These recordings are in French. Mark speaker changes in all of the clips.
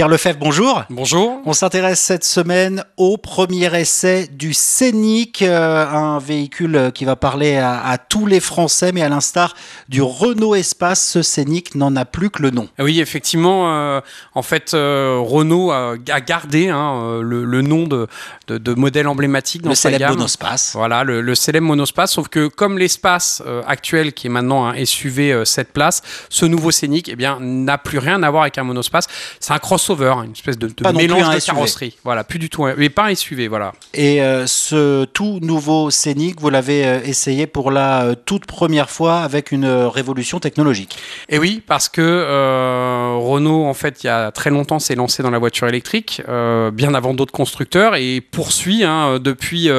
Speaker 1: Pierre Lefebvre, bonjour.
Speaker 2: Bonjour.
Speaker 1: On s'intéresse cette semaine au premier essai du Scénic, euh, un véhicule qui va parler à, à, tous les Français, mais à l'instar du Renault Espace, ce Scénic n'en a plus que le nom.
Speaker 2: Oui, effectivement, euh, en fait, euh, Renault a, a gardé hein, le, le, nom de, de, de, modèle emblématique dans
Speaker 1: le
Speaker 2: sa
Speaker 1: célèbre
Speaker 2: gamme.
Speaker 1: monospace.
Speaker 2: Voilà, le, le, célèbre monospace, sauf que comme l'espace actuel, qui est maintenant un SUV 7 places, ce nouveau Scénic, eh bien, n'a plus rien à voir avec un monospace. C'est un crossover, une espèce de, de mélange de carrosserie. Voilà, plus du tout, mais pas un SUV, voilà.
Speaker 1: Et euh, ce tout nouveau Scénic, vous l'avez euh, essayé pour la euh, toute première fois avec une révolution technologique.
Speaker 2: Et oui, parce que euh, Renault, en fait, il y a très longtemps, s'est lancé dans la voiture électrique, euh, bien avant d'autres constructeurs, et poursuit hein, depuis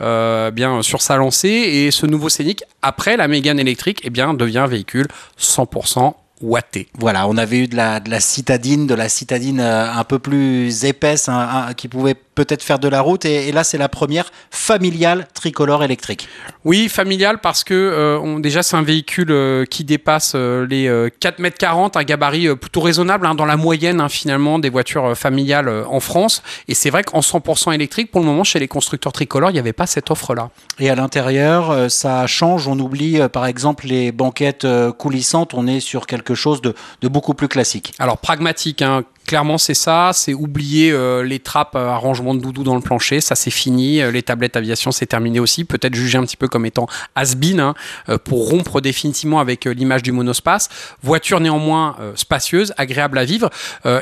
Speaker 2: bien sur sa lancée. Et ce nouveau Scénic, après la Mégane électrique, eh bien, devient un véhicule 100%
Speaker 1: Voilà, on avait eu de la, citadine, de la citadine euh, un peu plus épaisse, qui pouvait peut-être faire de la route. Et, et là, c'est la première familiale tricolore électrique.
Speaker 2: Oui, familiale parce que euh, on, déjà, c'est un véhicule euh, qui dépasse euh, les 4 mètres 40, un gabarit plutôt raisonnable, hein, dans la moyenne hein, finalement des voitures familiales en France. Et c'est vrai qu'en 100% électrique, pour le moment, chez les constructeurs tricolores, il n'y avait pas cette offre-là.
Speaker 1: Et à l'intérieur, ça change. On oublie, par exemple, les banquettes coulissantes. On est sur quelque chose de, de beaucoup plus classique.
Speaker 2: Alors, pragmatique, hein, clairement c'est ça, c'est oublier euh, les trappes euh, arrangement de doudou dans le plancher, ça c'est fini, euh, les tablettes aviation c'est terminé aussi, peut-être jugé un petit peu comme étant has-been hein, pour rompre définitivement avec l'image du monospace. Voiture néanmoins spacieuse, agréable à vivre,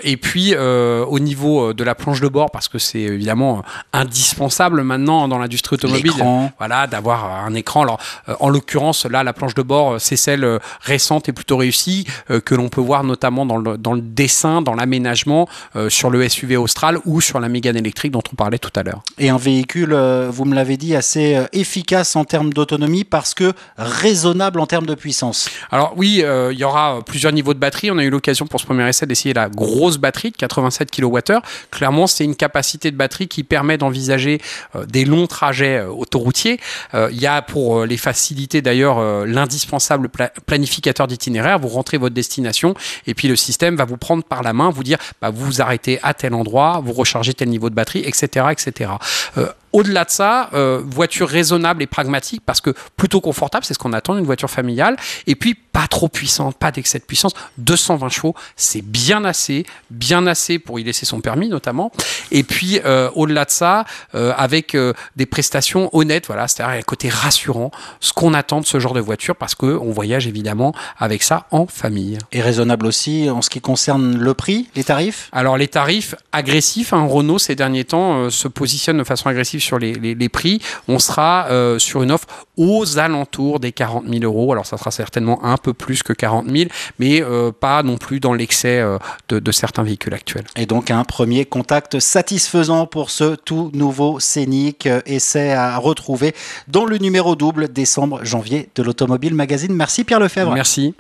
Speaker 2: et puis au niveau de la planche de bord, parce que c'est évidemment indispensable maintenant dans l'industrie automobile, voilà, d'avoir un écran. Alors en l'occurrence là la planche de bord c'est celle récente et plutôt réussie que l'on peut voir notamment dans le, dans le dessin, dans l'aménagement euh, sur le SUV Austral ou sur la Mégane électrique dont on parlait tout à l'heure.
Speaker 1: Et un véhicule, euh, vous me l'avez dit, assez euh, efficace en termes d'autonomie parce que raisonnable en termes de puissance.
Speaker 2: Alors oui, euh, il y aura plusieurs niveaux de batterie. On a eu l'occasion pour ce premier essai d'essayer la grosse batterie de 87 kWh. Clairement, c'est une capacité de batterie qui permet d'envisager euh, des longs trajets euh, autoroutiers. Il y a pour les facilités d'ailleurs l'indispensable pla planificateur d'itinéraire. Vous rentrez votre destination et puis le système va vous prendre par la main, vous dire bah, vous vous arrêtez à tel endroit, vous rechargez tel niveau de batterie, etc. etc. au-delà de ça, euh, voiture raisonnable et pragmatique parce que plutôt confortable, c'est ce qu'on attend d'une voiture familiale. Et puis pas trop puissante, pas d'excès de puissance. 220 chevaux, c'est bien assez, bien assez pour y laisser son permis notamment. Et puis euh, au-delà de ça, euh, avec des prestations honnêtes, voilà, c'est-à-dire un côté rassurant, ce qu'on attend de ce genre de voiture parce que on voyage évidemment avec ça en famille.
Speaker 1: Et raisonnable aussi en ce qui concerne le prix, les tarifs?
Speaker 2: Alors les tarifs agressifs, hein, Renault ces derniers temps se positionne de façon agressive sur les, les, les prix, on sera euh, sur une offre aux alentours des 40 000 euros. Alors ça sera certainement un peu plus que 40 000, mais euh, pas non plus dans l'excès euh, de, de, certains véhicules actuels.
Speaker 1: Et donc un premier contact satisfaisant pour ce tout nouveau Scénic essai à retrouver dans le numéro double décembre-janvier de l'Automobile Magazine. Merci Pierre Lefebvre.
Speaker 2: Merci.